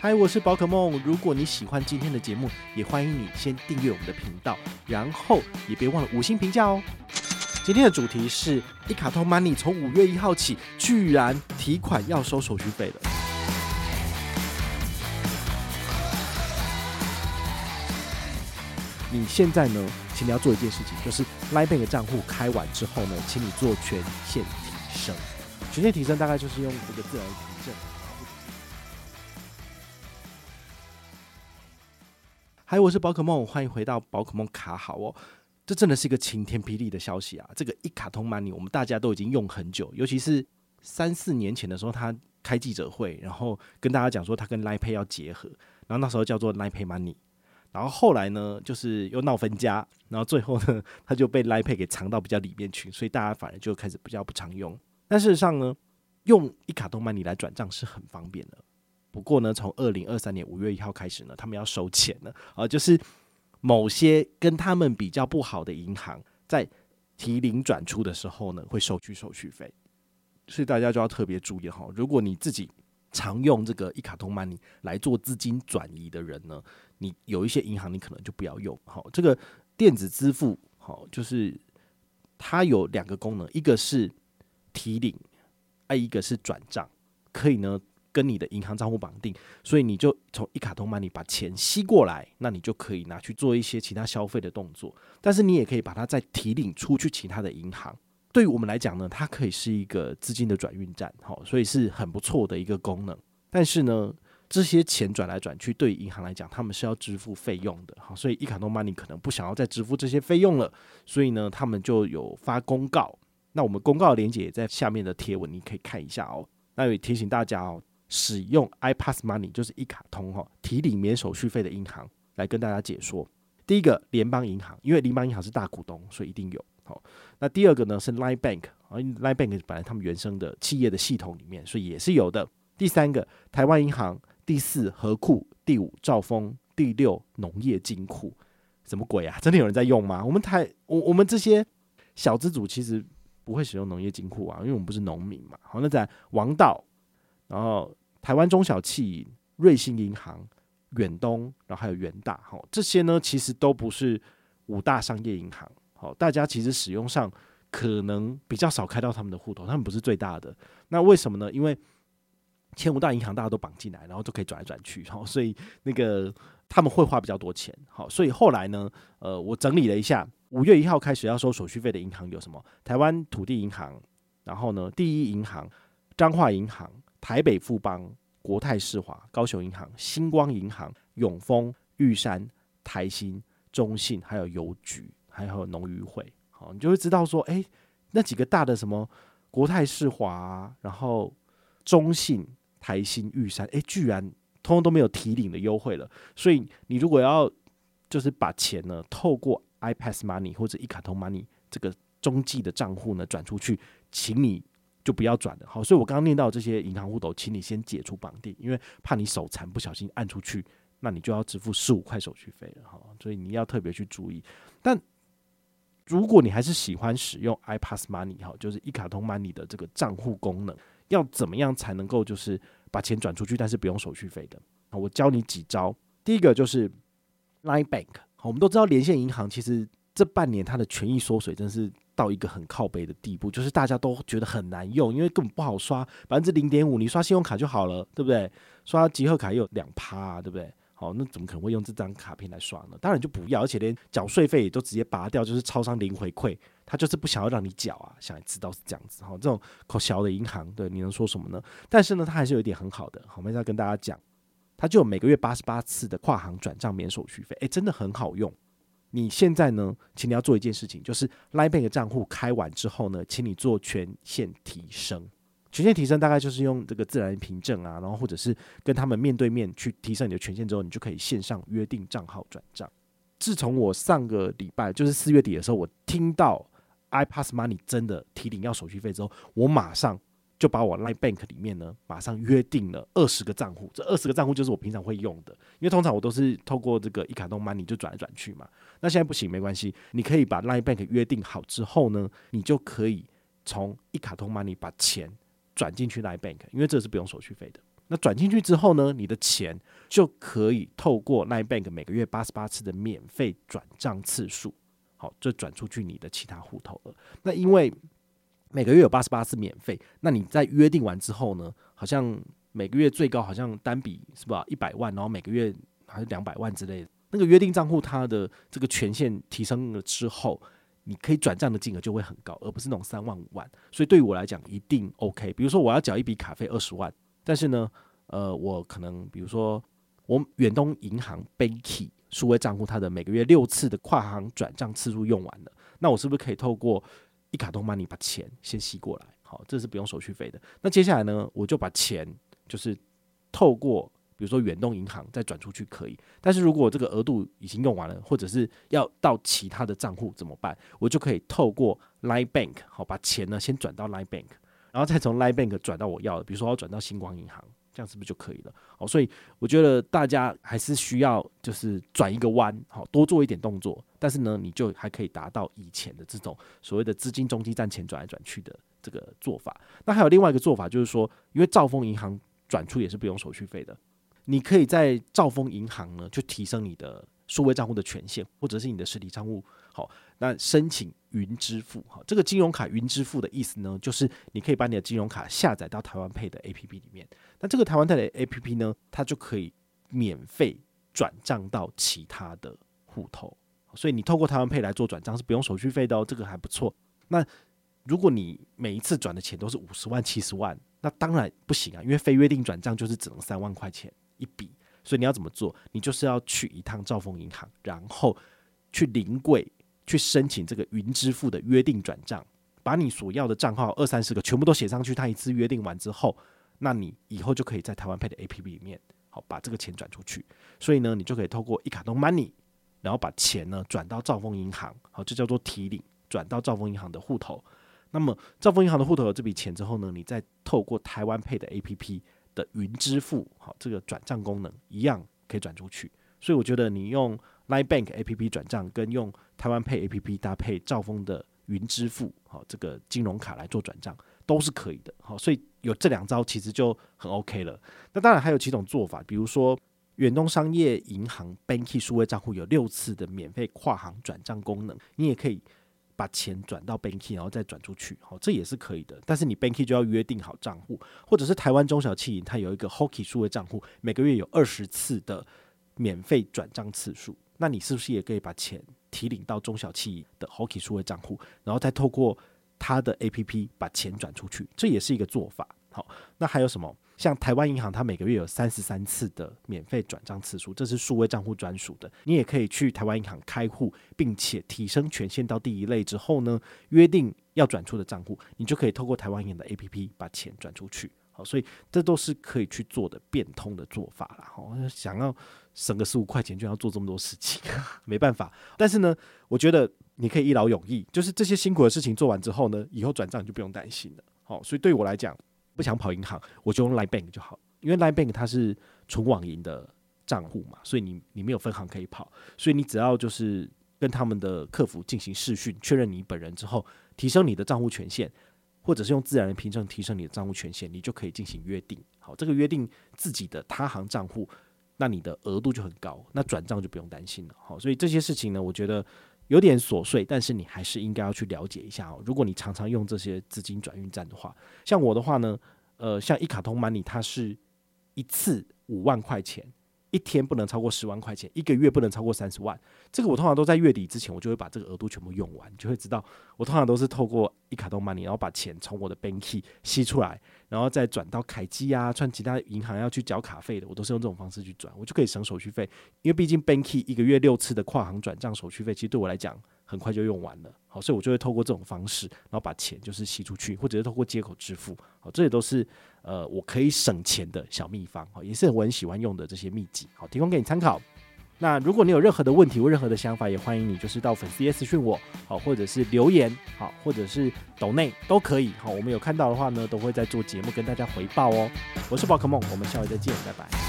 嗨，我是宝可梦。如果你喜欢今天的节目，也欢迎你先订阅我们的频道，然后也别忘了五星评价哦。今天的主题是一卡通 Money 从五月一号起，居然提款要收手续费了。你现在呢，请你要做一件事情，就是 LINE Bank 账户开完之后呢，请你做权限提升。权限提升大概就是用这个自然凭证。嗨，我是宝可梦，欢迎回到宝可梦卡好哦。这真的是一个晴天霹雳的消息啊！这个一卡通 Money 我们大家都已经用很久，尤其是三四年前的时候，他开记者会，然后跟大家讲说他跟 Line 要结合，然后那时候叫做 Line Money，然后后来呢，就是又闹分家，然后最后呢，他就被 Line 给藏到比较里面去，所以大家反而就开始比较不常用。但事实上呢，用一卡通 Money 来转账是很方便的。不过呢，从二零二三年五月一号开始呢，他们要收钱了啊，就是某些跟他们比较不好的银行在提领转出的时候呢，会收取手续费，所以大家就要特别注意哈。如果你自己常用这个一卡通 Money 来做资金转移的人呢，你有一些银行你可能就不要用。好，这个电子支付好，就是它有两个功能，一个是提领，哎，一个是转账，可以呢。跟你的银行账户绑定，所以你就从一卡通 Money 把钱吸过来，那你就可以拿去做一些其他消费的动作。但是你也可以把它再提领出去其他的银行。对于我们来讲呢，它可以是一个资金的转运站，好，所以是很不错的一个功能。但是呢，这些钱转来转去，对于银行来讲，他们是要支付费用的，好，所以一卡通 Money 可能不想要再支付这些费用了，所以呢，他们就有发公告。那我们公告的链接也在下面的贴文，你可以看一下哦。那也提醒大家哦。使用 iPassMoney 就是一卡通哈，提领免手续费的银行来跟大家解说。第一个联邦银行，因为联邦银行是大股东，所以一定有。好，那第二个呢是 Line Bank 啊，Line Bank 本来他们原生的企业的系统里面，所以也是有的。第三个台湾银行，第四和库，第五兆丰，第六农业金库。什么鬼啊？真的有人在用吗？我们台我我们这些小资主其实不会使用农业金库啊，因为我们不是农民嘛。好，那在王道。然后台湾中小企、瑞信银行、远东，然后还有元大，好，这些呢其实都不是五大商业银行，好，大家其实使用上可能比较少开到他们的户头，他们不是最大的。那为什么呢？因为前五大银行大家都绑进来，然后都可以转来转去，好，所以那个他们会花比较多钱，好，所以后来呢，呃，我整理了一下，五月一号开始要收手续费的银行有什么？台湾土地银行，然后呢，第一银行、彰化银行。台北富邦、国泰世华、高雄银行、星光银行、永丰、玉山、台新、中信，还有邮局，还有农渔会，好，你就会知道说，哎、那几个大的什么国泰世华，然后中信、台新、玉山，哎、居然通通都没有提领的优惠了。所以你如果要就是把钱呢，透过 iPassMoney 或者一卡通 Money 这个中继的账户呢转出去，请你。就不要转了，好，所以我刚刚念到这些银行户头，请你先解除绑定，因为怕你手残不小心按出去，那你就要支付十五块手续费了，哈，所以你要特别去注意。但如果你还是喜欢使用 iPassMoney 哈，就是一卡通 Money 的这个账户功能，要怎么样才能够就是把钱转出去，但是不用手续费的？我教你几招。第一个就是 Line Bank，好，我们都知道连线银行其实这半年它的权益缩水，真是。到一个很靠背的地步，就是大家都觉得很难用，因为根本不好刷，百分之零点五，你刷信用卡就好了，对不对？刷集合卡又有两趴啊，对不对？好，那怎么可能会用这张卡片来刷呢？当然就不要，而且连缴税费也都直接拔掉，就是超商零回馈，他就是不想要让你缴啊，想知道是这样子哈。这种口小的银行，对，你能说什么呢？但是呢，它还是有一点很好的，好，我们要跟大家讲，它就有每个月八十八次的跨行转账免手续费，诶，真的很好用。你现在呢，请你要做一件事情，就是 LINE Bank 账户开完之后呢，请你做权限提升。权限提升大概就是用这个自然凭证啊，然后或者是跟他们面对面去提升你的权限之后，你就可以线上约定账号转账。自从我上个礼拜，就是四月底的时候，我听到 iPassMoney 真的提领要手续费之后，我马上。就把我 Line Bank 里面呢，马上约定了二十个账户，这二十个账户就是我平常会用的，因为通常我都是透过这个一卡通 Money 就转来转去嘛。那现在不行，没关系，你可以把 Line Bank 约定好之后呢，你就可以从一卡通 Money 把钱转进去 Line Bank，因为这是不用手续费的。那转进去之后呢，你的钱就可以透过 LINE Bank 每个月八十八次的免费转账次数，好，就转出去你的其他户头了。那因为每个月有八十八次免费，那你在约定完之后呢，好像每个月最高好像单笔是吧一百万，然后每个月还是两百万之类的。那个约定账户它的这个权限提升了之后，你可以转账的金额就会很高，而不是那种三万五万。所以对于我来讲，一定 OK。比如说我要缴一笔卡费二十万。但是呢，呃，我可能比如说，我远东银行 Banky 数位账户，它的每个月六次的跨行转账次数用完了，那我是不是可以透过一卡通 Money 把钱先吸过来？好，这是不用手续费的。那接下来呢，我就把钱就是透过比如说远东银行再转出去可以。但是如果这个额度已经用完了，或者是要到其他的账户怎么办？我就可以透过 Line Bank 好，把钱呢先转到 Line Bank。然后再从 Line Bank 转到我要的，比如说我要转到星光银行，这样是不是就可以了？好，所以我觉得大家还是需要就是转一个弯，好，多做一点动作，但是呢，你就还可以达到以前的这种所谓的资金中继站钱转来转去的这个做法。那还有另外一个做法，就是说，因为兆丰银行转出也是不用手续费的，你可以在兆丰银行呢就提升你的数位账户的权限，或者是你的实体账户，好。那申请云支付，哈，这个金融卡云支付的意思呢，就是你可以把你的金融卡下载到台湾配的 APP 里面。那这个台湾配的 APP 呢，它就可以免费转账到其他的户头。所以你透过台湾配来做转账是不用手续费的哦，这个还不错。那如果你每一次转的钱都是五十万、七十万，那当然不行啊，因为非约定转账就是只能三万块钱一笔。所以你要怎么做？你就是要去一趟兆丰银行，然后去临柜。去申请这个云支付的约定转账，把你所要的账号二三十个全部都写上去。他一次约定完之后，那你以后就可以在台湾配的 APP 里面，好把这个钱转出去。所以呢，你就可以透过一卡通 Money，然后把钱呢转到兆丰银行，好，这叫做提领，转到兆丰银行的户头。那么兆丰银行的户头有这笔钱之后呢，你再透过台湾配的 APP 的云支付，好，这个转账功能一样可以转出去。所以我觉得你用 Line Bank APP 转账跟用台湾 Pay APP 搭配兆丰的云支付，好，这个金融卡来做转账都是可以的，好，所以有这两招其实就很 OK 了。那当然还有几种做法，比如说远东商业银行 Banky 数位账户有六次的免费跨行转账功能，你也可以把钱转到 Banky 然后再转出去，好，这也是可以的。但是你 Banky 就要约定好账户，或者是台湾中小企银它有一个 Hoki 数位账户，每个月有二十次的免费转账次数。那你是不是也可以把钱提领到中小企业的 Hoki 数位账户，然后再透过它的 APP 把钱转出去？这也是一个做法。好，那还有什么？像台湾银行，它每个月有三十三次的免费转账次数，这是数位账户专属的。你也可以去台湾银行开户，并且提升权限到第一类之后呢，约定要转出的账户，你就可以透过台湾银行的 APP 把钱转出去。所以这都是可以去做的变通的做法了。好，想要。省个十五块钱就要做这么多事情，没办法。但是呢，我觉得你可以一劳永逸，就是这些辛苦的事情做完之后呢，以后转账就不用担心了。好，所以对我来讲，不想跑银行，我就用 Line Bank 就好，因为 Line Bank 它是纯网银的账户嘛，所以你你没有分行可以跑，所以你只要就是跟他们的客服进行视讯，确认你本人之后，提升你的账户权限，或者是用自然人凭证提升你的账户权限，你就可以进行约定。好，这个约定自己的他行账户。那你的额度就很高，那转账就不用担心了。好，所以这些事情呢，我觉得有点琐碎，但是你还是应该要去了解一下哦。如果你常常用这些资金转运站的话，像我的话呢，呃，像一卡通 Money，它是一次五万块钱。一天不能超过十万块钱，一个月不能超过三十万。这个我通常都在月底之前，我就会把这个额度全部用完，就会知道我通常都是透过一卡通 money，然后把钱从我的 Banky 吸出来，然后再转到凯基啊，串其他银行要去缴卡费的，我都是用这种方式去转，我就可以省手续费。因为毕竟 Banky 一个月六次的跨行转账手续费，其实对我来讲很快就用完了。好，所以我就会透过这种方式，然后把钱就是吸出去，或者是透过接口支付。好，这也都是。呃，我可以省钱的小秘方，好也是我很喜欢用的这些秘籍，好，提供给你参考。那如果你有任何的问题或任何的想法，也欢迎你就是到粉丝页私讯我，好，或者是留言，好，或者是抖内都可以，好，我们有看到的话呢，都会在做节目跟大家回报哦。我是宝可梦，我们下回再见，拜拜。